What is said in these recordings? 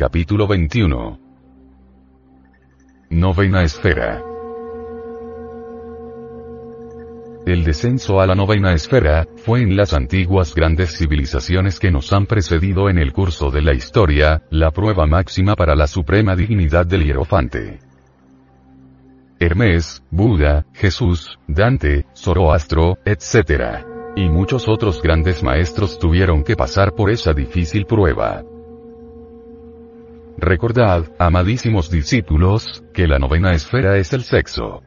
Capítulo 21 Novena Esfera El descenso a la novena esfera, fue en las antiguas grandes civilizaciones que nos han precedido en el curso de la historia, la prueba máxima para la suprema dignidad del hierofante. Hermes, Buda, Jesús, Dante, Zoroastro, etc. Y muchos otros grandes maestros tuvieron que pasar por esa difícil prueba. Recordad, amadísimos discípulos, que la novena esfera es el sexo.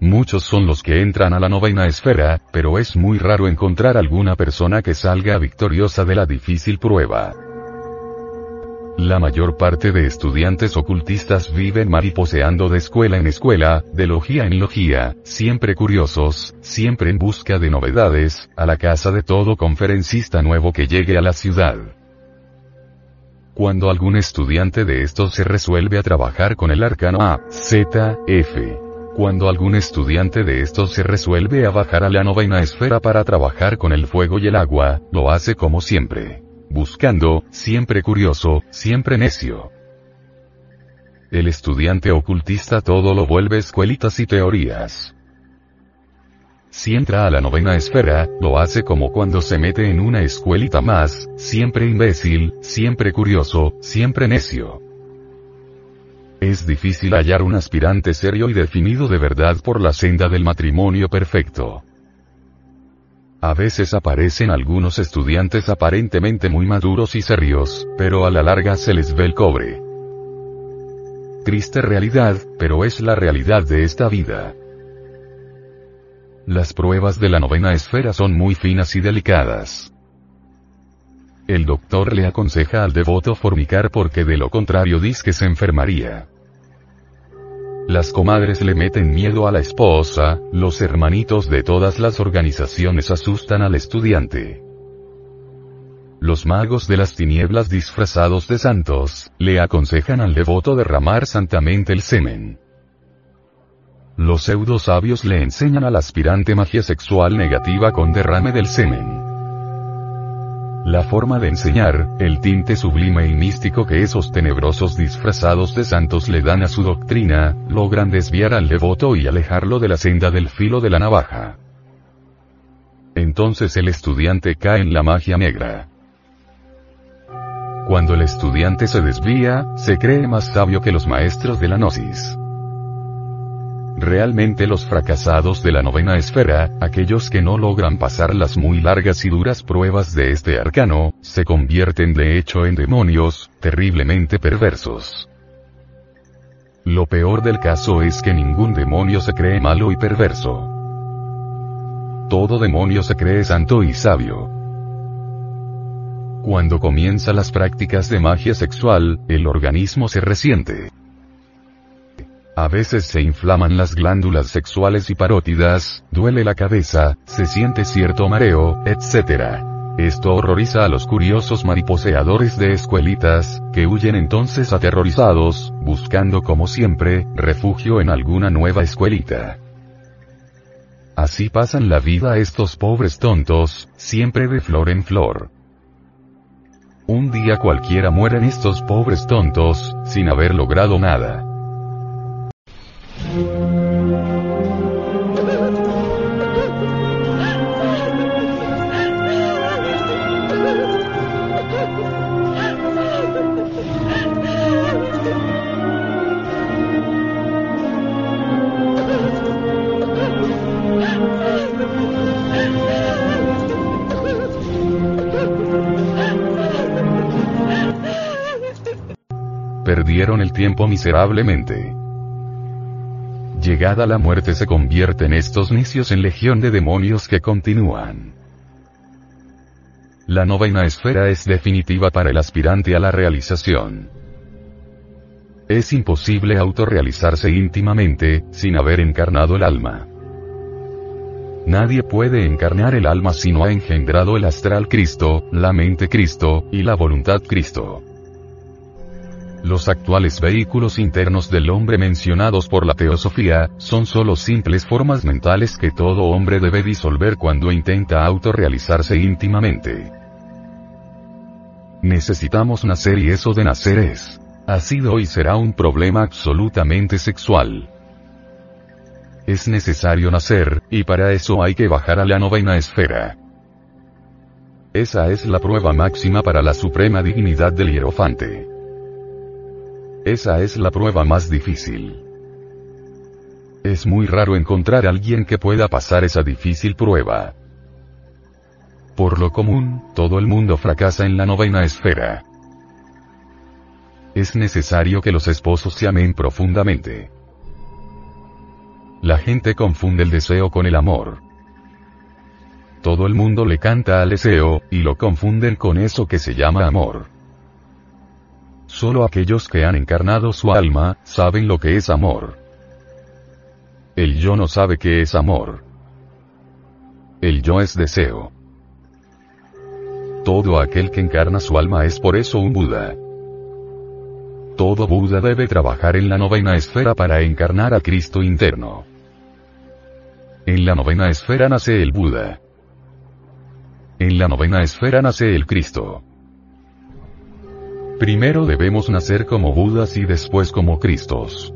Muchos son los que entran a la novena esfera, pero es muy raro encontrar alguna persona que salga victoriosa de la difícil prueba. La mayor parte de estudiantes ocultistas viven mariposeando de escuela en escuela, de logía en logía, siempre curiosos, siempre en busca de novedades, a la casa de todo conferencista nuevo que llegue a la ciudad. Cuando algún estudiante de estos se resuelve a trabajar con el arcano A, Z, F. Cuando algún estudiante de estos se resuelve a bajar a la novena esfera para trabajar con el fuego y el agua, lo hace como siempre. Buscando, siempre curioso, siempre necio. El estudiante ocultista todo lo vuelve escuelitas y teorías. Si entra a la novena esfera, lo hace como cuando se mete en una escuelita más, siempre imbécil, siempre curioso, siempre necio. Es difícil hallar un aspirante serio y definido de verdad por la senda del matrimonio perfecto. A veces aparecen algunos estudiantes aparentemente muy maduros y serios, pero a la larga se les ve el cobre. Triste realidad, pero es la realidad de esta vida. Las pruebas de la novena esfera son muy finas y delicadas. El doctor le aconseja al devoto fornicar porque de lo contrario dice que se enfermaría. Las comadres le meten miedo a la esposa, los hermanitos de todas las organizaciones asustan al estudiante. Los magos de las tinieblas disfrazados de santos, le aconsejan al devoto derramar santamente el semen. Los pseudo-sabios le enseñan al aspirante magia sexual negativa con derrame del semen. La forma de enseñar, el tinte sublime y místico que esos tenebrosos disfrazados de santos le dan a su doctrina, logran desviar al devoto y alejarlo de la senda del filo de la navaja. Entonces el estudiante cae en la magia negra. Cuando el estudiante se desvía, se cree más sabio que los maestros de la gnosis. Realmente los fracasados de la novena esfera, aquellos que no logran pasar las muy largas y duras pruebas de este arcano, se convierten de hecho en demonios, terriblemente perversos. Lo peor del caso es que ningún demonio se cree malo y perverso. Todo demonio se cree santo y sabio. Cuando comienza las prácticas de magia sexual, el organismo se resiente. A veces se inflaman las glándulas sexuales y parótidas, duele la cabeza, se siente cierto mareo, etc. Esto horroriza a los curiosos mariposeadores de escuelitas, que huyen entonces aterrorizados, buscando como siempre, refugio en alguna nueva escuelita. Así pasan la vida estos pobres tontos, siempre de flor en flor. Un día cualquiera mueren estos pobres tontos, sin haber logrado nada. Perdieron el tiempo miserablemente. Llegada la muerte se convierten estos necios en legión de demonios que continúan. La novena esfera es definitiva para el aspirante a la realización. Es imposible autorrealizarse íntimamente, sin haber encarnado el alma. Nadie puede encarnar el alma si no ha engendrado el astral Cristo, la mente Cristo, y la voluntad Cristo. Los actuales vehículos internos del hombre mencionados por la teosofía, son solo simples formas mentales que todo hombre debe disolver cuando intenta autorrealizarse íntimamente. Necesitamos nacer y eso de nacer es. Ha sido y será un problema absolutamente sexual. Es necesario nacer, y para eso hay que bajar a la novena esfera. Esa es la prueba máxima para la suprema dignidad del hierofante. Esa es la prueba más difícil. Es muy raro encontrar a alguien que pueda pasar esa difícil prueba. Por lo común, todo el mundo fracasa en la novena esfera. Es necesario que los esposos se amen profundamente. La gente confunde el deseo con el amor. Todo el mundo le canta al deseo, y lo confunden con eso que se llama amor. Solo aquellos que han encarnado su alma, saben lo que es amor. El yo no sabe qué es amor. El yo es deseo. Todo aquel que encarna su alma es por eso un Buda. Todo Buda debe trabajar en la novena esfera para encarnar a Cristo interno. En la novena esfera nace el Buda. En la novena esfera nace el Cristo. Primero debemos nacer como Budas y después como Cristos.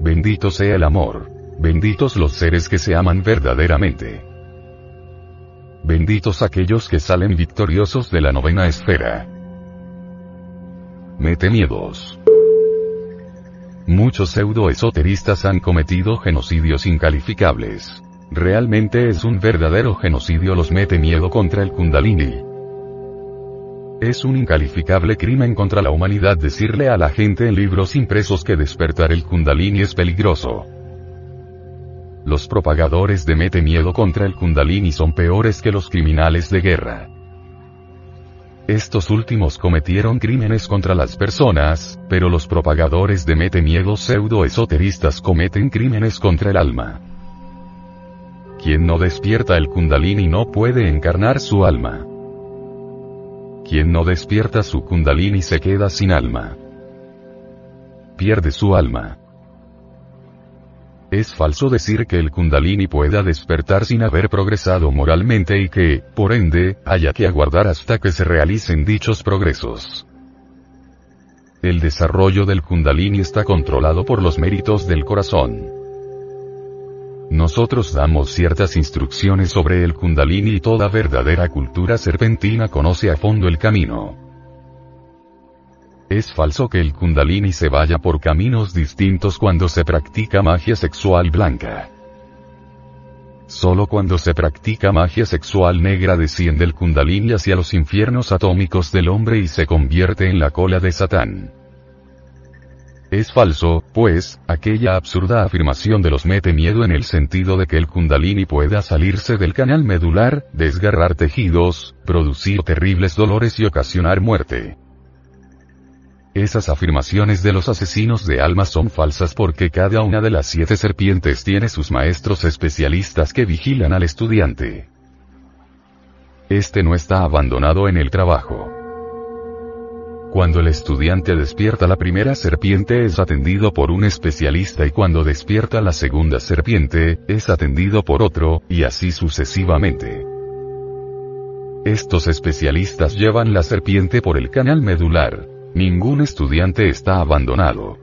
Bendito sea el amor. Benditos los seres que se aman verdaderamente. Benditos aquellos que salen victoriosos de la novena esfera. Mete miedos. Muchos pseudo-esoteristas han cometido genocidios incalificables. Realmente es un verdadero genocidio los mete miedo contra el Kundalini. Es un incalificable crimen contra la humanidad decirle a la gente en libros impresos que despertar el kundalini es peligroso. Los propagadores de mete miedo contra el kundalini son peores que los criminales de guerra. Estos últimos cometieron crímenes contra las personas, pero los propagadores de mete miedo pseudo-esoteristas cometen crímenes contra el alma. Quien no despierta el kundalini no puede encarnar su alma. Quien no despierta su kundalini se queda sin alma. Pierde su alma. Es falso decir que el kundalini pueda despertar sin haber progresado moralmente y que, por ende, haya que aguardar hasta que se realicen dichos progresos. El desarrollo del kundalini está controlado por los méritos del corazón. Nosotros damos ciertas instrucciones sobre el kundalini y toda verdadera cultura serpentina conoce a fondo el camino. Es falso que el kundalini se vaya por caminos distintos cuando se practica magia sexual blanca. Solo cuando se practica magia sexual negra desciende el kundalini hacia los infiernos atómicos del hombre y se convierte en la cola de Satán. Es falso, pues, aquella absurda afirmación de los mete miedo en el sentido de que el kundalini pueda salirse del canal medular, desgarrar tejidos, producir terribles dolores y ocasionar muerte. Esas afirmaciones de los asesinos de almas son falsas porque cada una de las siete serpientes tiene sus maestros especialistas que vigilan al estudiante. Este no está abandonado en el trabajo. Cuando el estudiante despierta la primera serpiente es atendido por un especialista y cuando despierta la segunda serpiente, es atendido por otro, y así sucesivamente. Estos especialistas llevan la serpiente por el canal medular. Ningún estudiante está abandonado.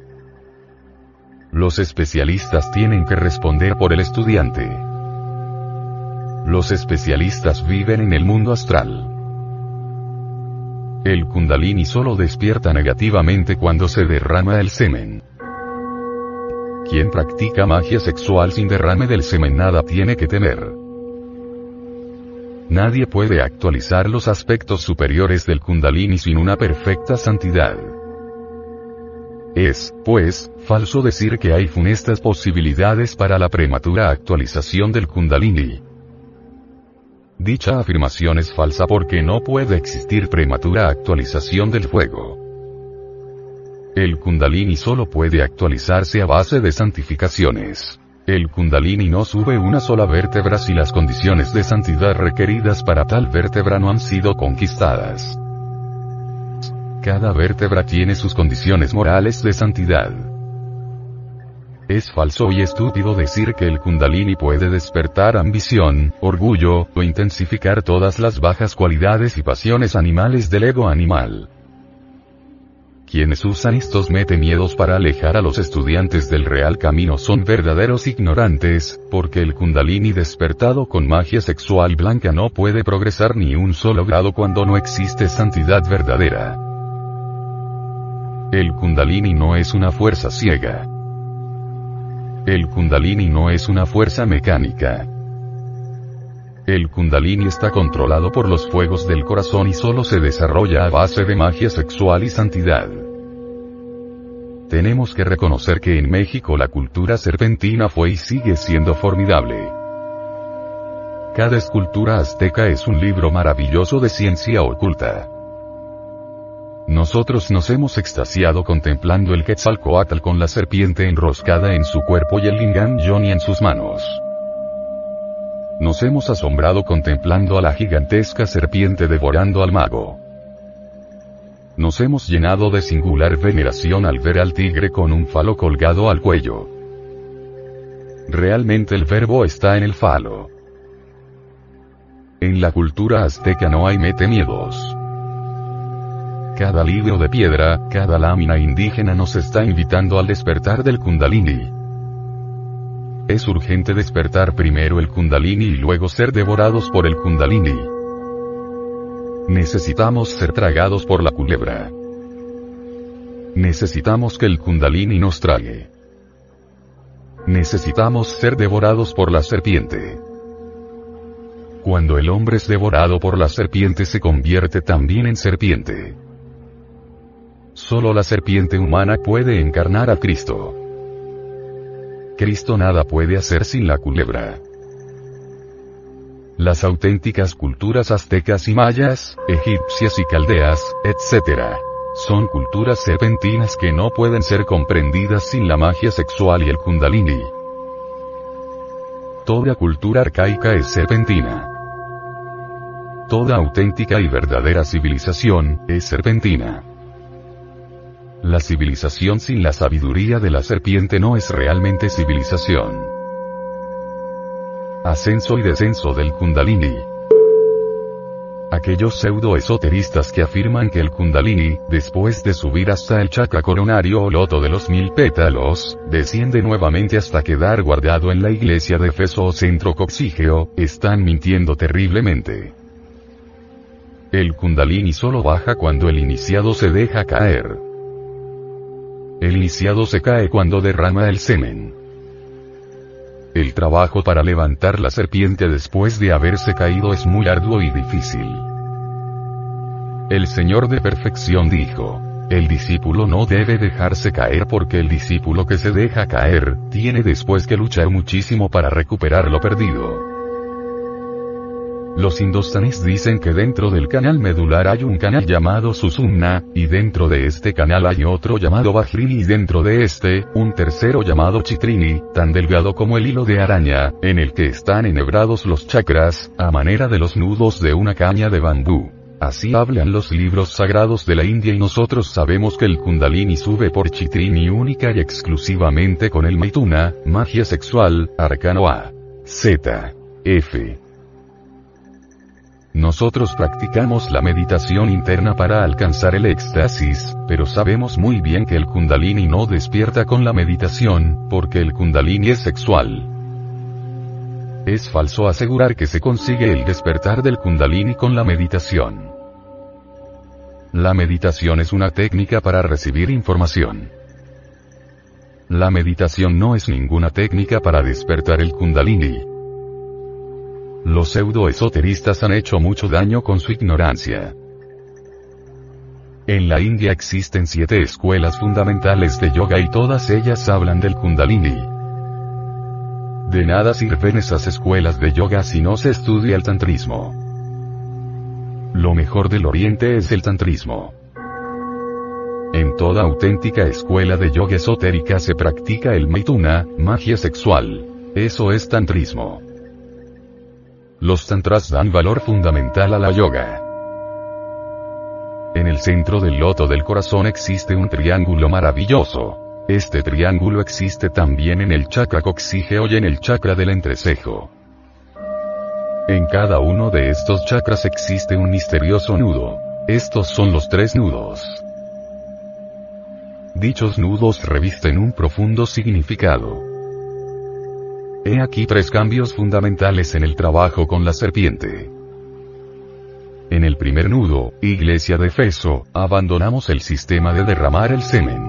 Los especialistas tienen que responder por el estudiante. Los especialistas viven en el mundo astral. El kundalini solo despierta negativamente cuando se derrama el semen. Quien practica magia sexual sin derrame del semen nada tiene que temer. Nadie puede actualizar los aspectos superiores del kundalini sin una perfecta santidad. Es, pues, falso decir que hay funestas posibilidades para la prematura actualización del kundalini. Dicha afirmación es falsa porque no puede existir prematura actualización del fuego. El kundalini solo puede actualizarse a base de santificaciones. El kundalini no sube una sola vértebra si las condiciones de santidad requeridas para tal vértebra no han sido conquistadas. Cada vértebra tiene sus condiciones morales de santidad. Es falso y estúpido decir que el kundalini puede despertar ambición, orgullo, o intensificar todas las bajas cualidades y pasiones animales del ego animal. Quienes usan estos miedos para alejar a los estudiantes del real camino son verdaderos ignorantes, porque el kundalini despertado con magia sexual blanca no puede progresar ni un solo grado cuando no existe santidad verdadera. El kundalini no es una fuerza ciega. El kundalini no es una fuerza mecánica. El kundalini está controlado por los fuegos del corazón y solo se desarrolla a base de magia sexual y santidad. Tenemos que reconocer que en México la cultura serpentina fue y sigue siendo formidable. Cada escultura azteca es un libro maravilloso de ciencia oculta. Nosotros nos hemos extasiado contemplando el Quetzalcoatl con la serpiente enroscada en su cuerpo y el lingam Johnny en sus manos. Nos hemos asombrado contemplando a la gigantesca serpiente devorando al mago. Nos hemos llenado de singular veneración al ver al tigre con un falo colgado al cuello. Realmente el verbo está en el falo. En la cultura azteca no hay mete miedos. Cada libro de piedra, cada lámina indígena nos está invitando al despertar del kundalini. Es urgente despertar primero el kundalini y luego ser devorados por el kundalini. Necesitamos ser tragados por la culebra. Necesitamos que el kundalini nos trague. Necesitamos ser devorados por la serpiente. Cuando el hombre es devorado por la serpiente se convierte también en serpiente. Solo la serpiente humana puede encarnar a Cristo. Cristo nada puede hacer sin la culebra. Las auténticas culturas aztecas y mayas, egipcias y caldeas, etc. Son culturas serpentinas que no pueden ser comprendidas sin la magia sexual y el kundalini. Toda cultura arcaica es serpentina. Toda auténtica y verdadera civilización, es serpentina. La civilización sin la sabiduría de la serpiente no es realmente civilización. Ascenso y descenso del Kundalini. Aquellos pseudo-esoteristas que afirman que el Kundalini, después de subir hasta el chakra coronario o loto de los mil pétalos, desciende nuevamente hasta quedar guardado en la iglesia de Feso o centro coxígeo, están mintiendo terriblemente. El Kundalini solo baja cuando el iniciado se deja caer. El iniciado se cae cuando derrama el semen. El trabajo para levantar la serpiente después de haberse caído es muy arduo y difícil. El Señor de Perfección dijo, el discípulo no debe dejarse caer porque el discípulo que se deja caer, tiene después que luchar muchísimo para recuperar lo perdido. Los indostanes dicen que dentro del canal medular hay un canal llamado Susumna, y dentro de este canal hay otro llamado Vajrini y dentro de este, un tercero llamado Chitrini, tan delgado como el hilo de araña, en el que están enhebrados los chakras, a manera de los nudos de una caña de bambú. Así hablan los libros sagrados de la India y nosotros sabemos que el Kundalini sube por Chitrini única y exclusivamente con el Maituna, magia sexual, arcano A. Z. F. Nosotros practicamos la meditación interna para alcanzar el éxtasis, pero sabemos muy bien que el kundalini no despierta con la meditación, porque el kundalini es sexual. Es falso asegurar que se consigue el despertar del kundalini con la meditación. La meditación es una técnica para recibir información. La meditación no es ninguna técnica para despertar el kundalini. Los pseudo-esoteristas han hecho mucho daño con su ignorancia. En la India existen siete escuelas fundamentales de yoga y todas ellas hablan del kundalini. De nada sirven esas escuelas de yoga si no se estudia el tantrismo. Lo mejor del oriente es el tantrismo. En toda auténtica escuela de yoga esotérica se practica el maituna, magia sexual. Eso es tantrismo. Los tantras dan valor fundamental a la yoga. En el centro del loto del corazón existe un triángulo maravilloso. Este triángulo existe también en el chakra coxígeo y en el chakra del entrecejo. En cada uno de estos chakras existe un misterioso nudo. Estos son los tres nudos. Dichos nudos revisten un profundo significado. He aquí tres cambios fundamentales en el trabajo con la serpiente. En el primer nudo, Iglesia de Feso, abandonamos el sistema de derramar el semen.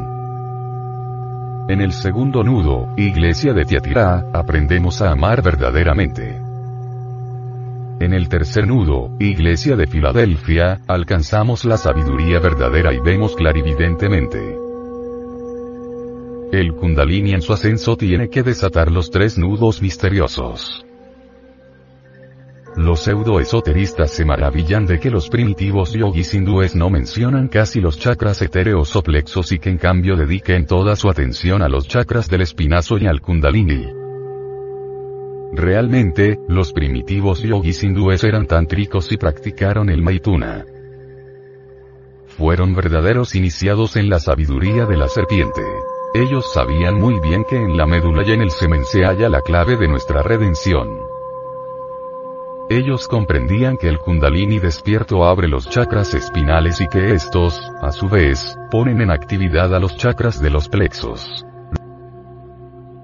En el segundo nudo, Iglesia de Tiatira, aprendemos a amar verdaderamente. En el tercer nudo, Iglesia de Filadelfia, alcanzamos la sabiduría verdadera y vemos clarividentemente. El kundalini en su ascenso tiene que desatar los tres nudos misteriosos. Los pseudo-esoteristas se maravillan de que los primitivos yogis hindúes no mencionan casi los chakras etéreos o plexos y que en cambio dediquen toda su atención a los chakras del espinazo y al kundalini. Realmente, los primitivos yogis hindúes eran tántricos y practicaron el maituna. Fueron verdaderos iniciados en la sabiduría de la serpiente. Ellos sabían muy bien que en la médula y en el semen se halla la clave de nuestra redención. Ellos comprendían que el kundalini despierto abre los chakras espinales y que estos, a su vez, ponen en actividad a los chakras de los plexos.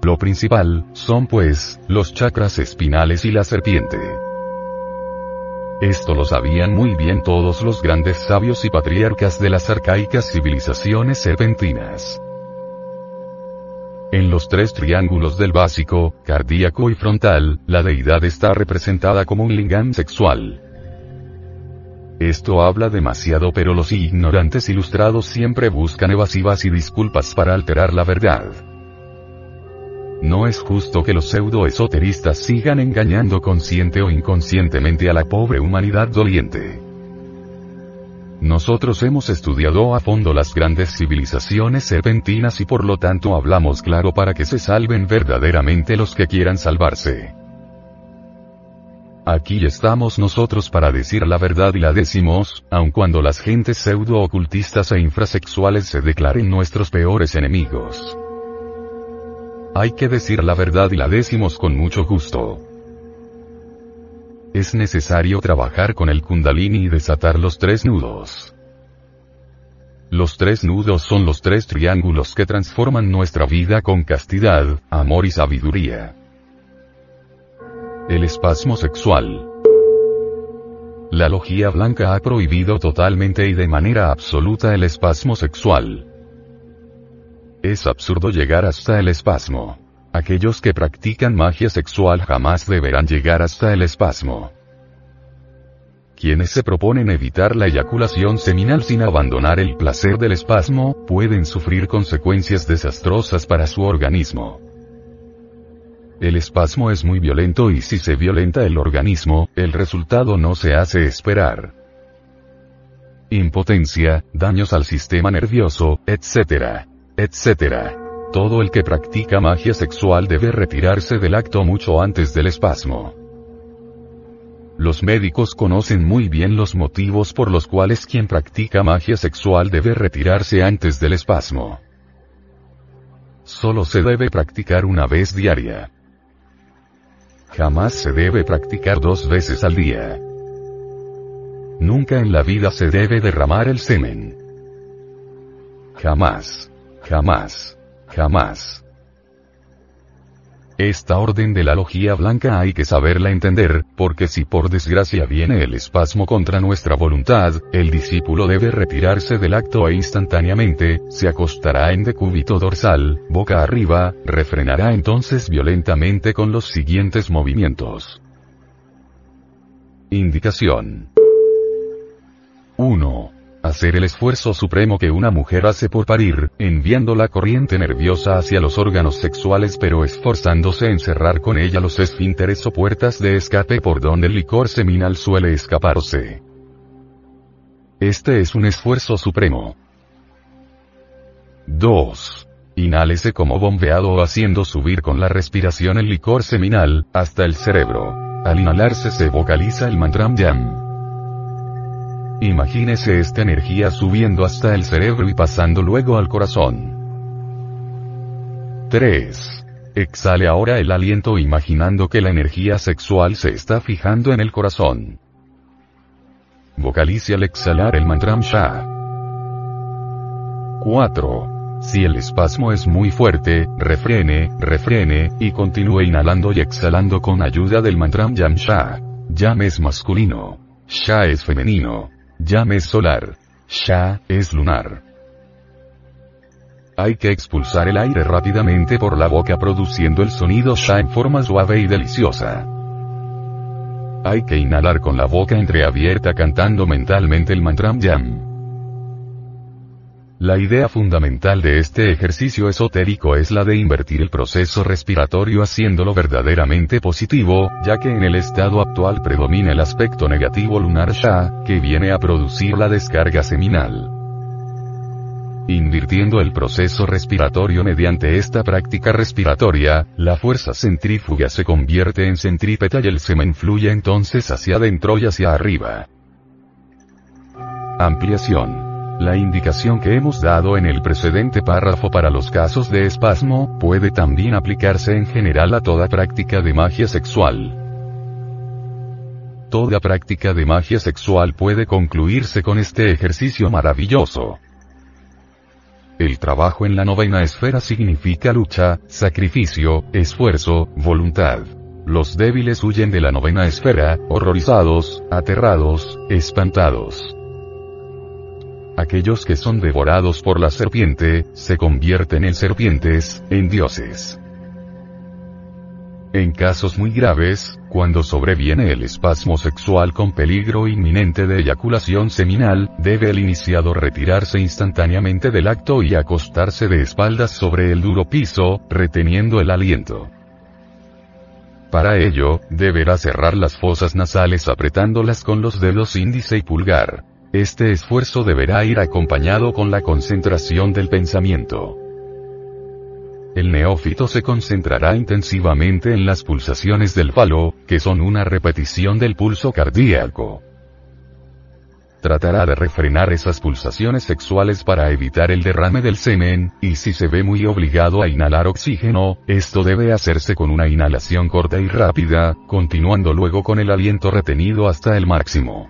Lo principal, son pues, los chakras espinales y la serpiente. Esto lo sabían muy bien todos los grandes sabios y patriarcas de las arcaicas civilizaciones serpentinas. En los tres triángulos del básico, cardíaco y frontal, la deidad está representada como un lingam sexual. Esto habla demasiado pero los ignorantes ilustrados siempre buscan evasivas y disculpas para alterar la verdad. No es justo que los pseudo-esoteristas sigan engañando consciente o inconscientemente a la pobre humanidad doliente. Nosotros hemos estudiado a fondo las grandes civilizaciones serpentinas y por lo tanto hablamos claro para que se salven verdaderamente los que quieran salvarse. Aquí estamos nosotros para decir la verdad y la decimos, aun cuando las gentes pseudo-ocultistas e infrasexuales se declaren nuestros peores enemigos. Hay que decir la verdad y la decimos con mucho gusto. Es necesario trabajar con el kundalini y desatar los tres nudos. Los tres nudos son los tres triángulos que transforman nuestra vida con castidad, amor y sabiduría. El espasmo sexual. La logía blanca ha prohibido totalmente y de manera absoluta el espasmo sexual. Es absurdo llegar hasta el espasmo. Aquellos que practican magia sexual jamás deberán llegar hasta el espasmo. Quienes se proponen evitar la eyaculación seminal sin abandonar el placer del espasmo, pueden sufrir consecuencias desastrosas para su organismo. El espasmo es muy violento y si se violenta el organismo, el resultado no se hace esperar. Impotencia, daños al sistema nervioso, etc. etc. Todo el que practica magia sexual debe retirarse del acto mucho antes del espasmo. Los médicos conocen muy bien los motivos por los cuales quien practica magia sexual debe retirarse antes del espasmo. Solo se debe practicar una vez diaria. Jamás se debe practicar dos veces al día. Nunca en la vida se debe derramar el semen. Jamás. Jamás. Jamás. Esta orden de la logía blanca hay que saberla entender, porque si por desgracia viene el espasmo contra nuestra voluntad, el discípulo debe retirarse del acto e instantáneamente, se acostará en decúbito dorsal, boca arriba, refrenará entonces violentamente con los siguientes movimientos. Indicación. 1. Hacer el esfuerzo supremo que una mujer hace por parir, enviando la corriente nerviosa hacia los órganos sexuales pero esforzándose en cerrar con ella los esfínteres o puertas de escape por donde el licor seminal suele escaparse. Este es un esfuerzo supremo. 2. Inhálese como bombeado o haciendo subir con la respiración el licor seminal, hasta el cerebro. Al inhalarse se vocaliza el mantram yam. Imagínese esta energía subiendo hasta el cerebro y pasando luego al corazón. 3. Exhale ahora el aliento imaginando que la energía sexual se está fijando en el corazón. Vocalice al exhalar el mantram Sha. 4. Si el espasmo es muy fuerte, refrene, refrene, y continúe inhalando y exhalando con ayuda del mantram Yam Sha. Yam es masculino. Sha es femenino. Yam es solar. Sha es lunar. Hay que expulsar el aire rápidamente por la boca produciendo el sonido Sha en forma suave y deliciosa. Hay que inhalar con la boca entreabierta cantando mentalmente el mantram Yam. La idea fundamental de este ejercicio esotérico es la de invertir el proceso respiratorio haciéndolo verdaderamente positivo, ya que en el estado actual predomina el aspecto negativo lunar Sha, que viene a producir la descarga seminal. Invirtiendo el proceso respiratorio mediante esta práctica respiratoria, la fuerza centrífuga se convierte en centrípeta y el semen fluye entonces hacia adentro y hacia arriba. Ampliación. La indicación que hemos dado en el precedente párrafo para los casos de espasmo, puede también aplicarse en general a toda práctica de magia sexual. Toda práctica de magia sexual puede concluirse con este ejercicio maravilloso. El trabajo en la novena esfera significa lucha, sacrificio, esfuerzo, voluntad. Los débiles huyen de la novena esfera, horrorizados, aterrados, espantados. Aquellos que son devorados por la serpiente, se convierten en serpientes, en dioses. En casos muy graves, cuando sobreviene el espasmo sexual con peligro inminente de eyaculación seminal, debe el iniciado retirarse instantáneamente del acto y acostarse de espaldas sobre el duro piso, reteniendo el aliento. Para ello, deberá cerrar las fosas nasales apretándolas con los dedos índice y pulgar. Este esfuerzo deberá ir acompañado con la concentración del pensamiento. El neófito se concentrará intensivamente en las pulsaciones del falo, que son una repetición del pulso cardíaco. Tratará de refrenar esas pulsaciones sexuales para evitar el derrame del semen, y si se ve muy obligado a inhalar oxígeno, esto debe hacerse con una inhalación corta y rápida, continuando luego con el aliento retenido hasta el máximo.